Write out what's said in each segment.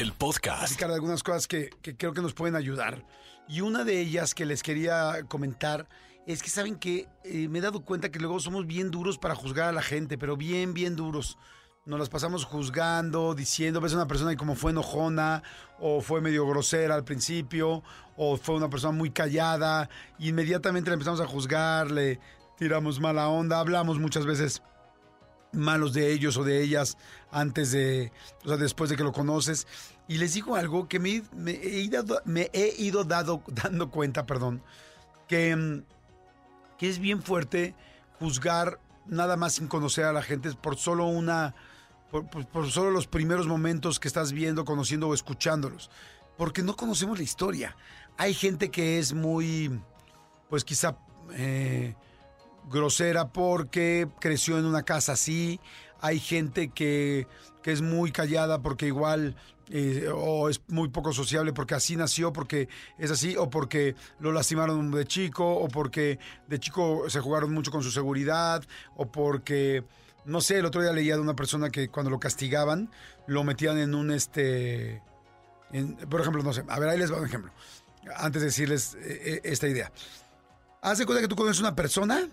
el podcast. algunas cosas que, creo que nos pueden ayudar. Y una de ellas que les quería comentar es que saben que eh, me he dado cuenta que luego somos bien duros para juzgar a la gente, pero bien, bien duros. Nos las pasamos juzgando, diciendo, ves a una persona y como fue enojona, o fue medio grosera al principio, o fue una persona muy callada, inmediatamente le empezamos a juzgar, le tiramos mala onda, hablamos muchas veces malos de ellos o de ellas antes de, o sea, después de que lo conoces. Y les digo algo que me, he ido, me he ido dado, dando cuenta, perdón, que, mm, que es bien fuerte juzgar nada más sin conocer a la gente por solo una, por solo los primeros momentos que estás viendo, conociendo o escuchándolos. Porque no conocemos la historia. Hay gente que es muy, pues quizá... eh, grosera porque creció en una casa así. Hay gente que, que es muy callada porque igual eh, o es muy poco sociable porque así nació, porque es así, o porque lo lastimaron de chico, o porque de chico se jugaron mucho con su seguridad, o porque, no sé, el otro día leía de una persona que cuando lo castigaban, lo metían en un este... por ejemplo, no sé, a ver, ahí les va un ejemplo, antes de decirles eh, eh, esta idea. Haz de cuenta que tú conoces una persona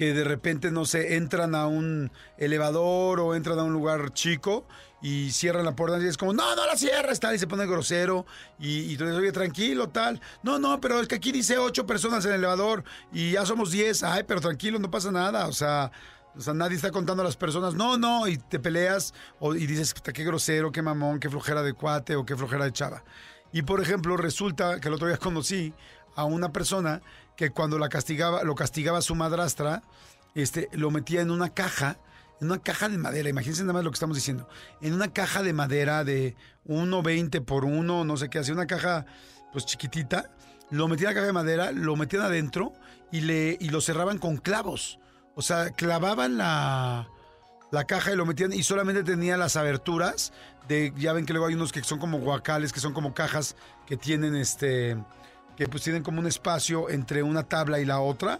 que de repente, no sé, entran a un elevador o entran a un lugar chico y cierran la puerta y es como, no, no la cierres, tal, y se pone grosero y, y tú dices, oye, tranquilo, tal. No, no, pero es que aquí dice ocho personas en el elevador y ya somos diez. Ay, pero tranquilo, no pasa nada, o sea... O sea, nadie está contando a las personas, no, no, y te peleas o, y dices, "Puta, qué grosero, qué mamón, qué flojera de cuate o qué flojera de chava. Y por ejemplo, resulta que el otro día conocí a una persona que cuando la castigaba, lo castigaba su madrastra, este, lo metía en una caja, en una caja de madera, imagínense nada más lo que estamos diciendo, en una caja de madera de 1,20 por 1, no sé qué, hacía una caja pues chiquitita, lo metían en la caja de madera, lo metían adentro y, le, y lo cerraban con clavos. O sea, clavaban la, la caja y lo metían y solamente tenía las aberturas de, ya ven que luego hay unos que son como guacales, que son como cajas que tienen este, que pues tienen como un espacio entre una tabla y la otra,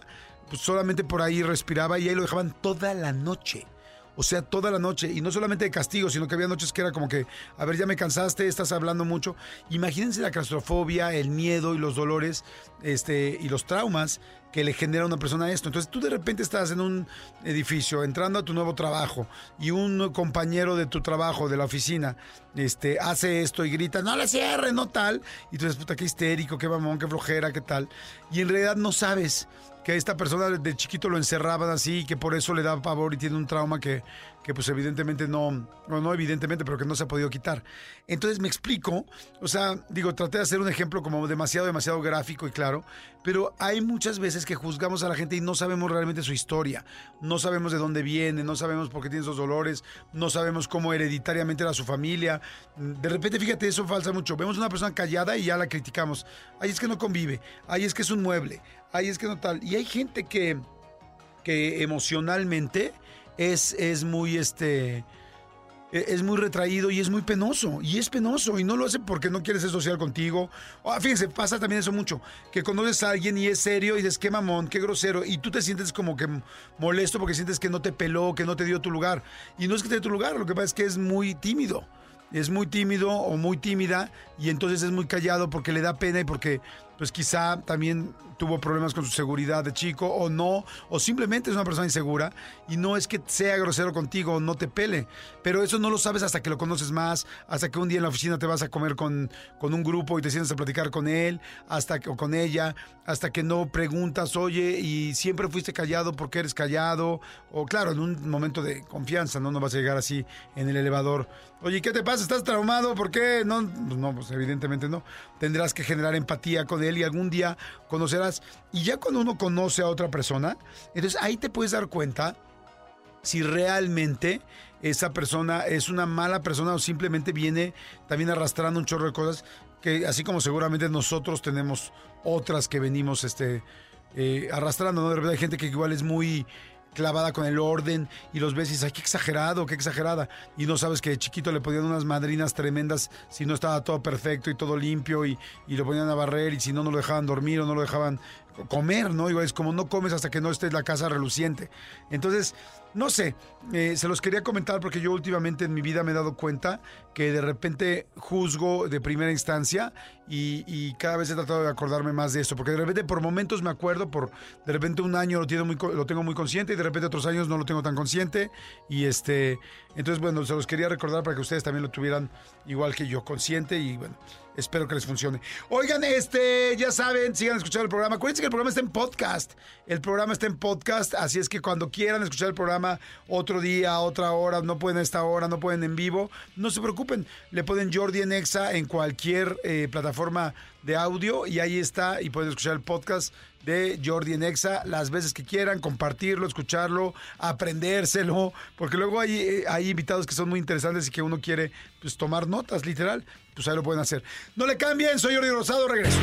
pues solamente por ahí respiraba y ahí lo dejaban toda la noche. O sea, toda la noche. Y no solamente de castigo, sino que había noches que era como que, a ver, ya me cansaste, estás hablando mucho. Imagínense la claustrofobia, el miedo y los dolores este, y los traumas que le genera una persona esto. Entonces tú de repente estás en un edificio, entrando a tu nuevo trabajo, y un compañero de tu trabajo, de la oficina, este, hace esto y grita, no la cierre, no tal. Y tú dices, puta, qué histérico, qué mamón, qué flojera, qué tal. Y en realidad no sabes que esta persona de chiquito lo encerraban así y que por eso le da pavor y tiene un trauma que, que pues evidentemente no, no, evidentemente, pero que no se ha podido quitar. Entonces me explico, o sea, digo, traté de hacer un ejemplo como demasiado, demasiado gráfico y claro, pero hay muchas veces que juzgamos a la gente y no sabemos realmente su historia, no sabemos de dónde viene, no sabemos por qué tiene esos dolores, no sabemos cómo hereditariamente era su familia. De repente, fíjate, eso falsa mucho. Vemos una persona callada y ya la criticamos. Ay, es que no convive, ay, es que es un mueble, ay, es que no tal. Y hay gente que, que emocionalmente es, es muy este e- es muy retraído y es muy penoso. Y es penoso. Y no lo hace porque no quiere ser social contigo. Ah, fíjense, pasa también eso mucho. Que conoces a alguien y es serio y dices, qué mamón, qué grosero. Y tú te sientes como que molesto porque sientes que no te peló, que no te dio tu lugar. Y no es que te dé tu lugar, lo que pasa es que es muy tímido. Es muy tímido o muy tímida y entonces es muy callado porque le da pena y porque pues quizá también tuvo problemas con su seguridad de chico o no, o simplemente es una persona insegura y no es que sea grosero contigo o no te pele, pero eso no lo sabes hasta que lo conoces más, hasta que un día en la oficina te vas a comer con, con un grupo y te sientes a platicar con él, hasta que, o con ella, hasta que no preguntas, oye, y siempre fuiste callado porque eres callado, o claro, en un momento de confianza, ¿no? No vas a llegar así en el elevador, oye, ¿qué te pasa? ¿Estás traumado? ¿Por qué? No, pues no, pues evidentemente no. Tendrás que generar empatía con él y algún día conocerás. Y ya cuando uno conoce a otra persona, entonces ahí te puedes dar cuenta si realmente esa persona es una mala persona o simplemente viene también arrastrando un chorro de cosas. que así como seguramente nosotros tenemos otras que venimos este, eh, arrastrando, ¿no? De repente hay gente que igual es muy clavada con el orden y los ves y dices, ay, qué exagerado, qué exagerada. Y no sabes que de chiquito le ponían unas madrinas tremendas si no estaba todo perfecto y todo limpio y, y lo ponían a barrer y si no, no lo dejaban dormir o no lo dejaban comer, ¿no? Igual es como no comes hasta que no esté la casa reluciente. Entonces, no sé, eh, se los quería comentar porque yo últimamente en mi vida me he dado cuenta que de repente juzgo de primera instancia y, y cada vez he tratado de acordarme más de esto, porque de repente por momentos me acuerdo, por de repente un año lo, tengo muy, lo tengo muy consciente y de repente otros años no lo tengo tan consciente y este, entonces bueno, se los quería recordar para que ustedes también lo tuvieran igual que yo, consciente y bueno, espero que les funcione. Oigan, este, ya saben, sigan escuchando el programa. Acuérdense que el programa está en podcast. El programa está en podcast, así es que cuando quieran escuchar el programa otro día, otra hora, no pueden a esta hora, no pueden en vivo, no se preocupen. Le ponen Jordi en Exa en cualquier eh, plataforma de audio y ahí está y pueden escuchar el podcast de Jordi en Exa las veces que quieran, compartirlo, escucharlo, aprendérselo, porque luego hay, eh, hay invitados que son muy interesantes y que uno quiere pues, tomar notas, literal, pues ahí lo pueden hacer. No le cambien, soy Jordi Rosado, regreso.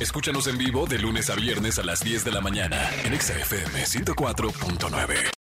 Escúchanos en vivo de lunes a viernes a las 10 de la mañana en Exa FM 104.9.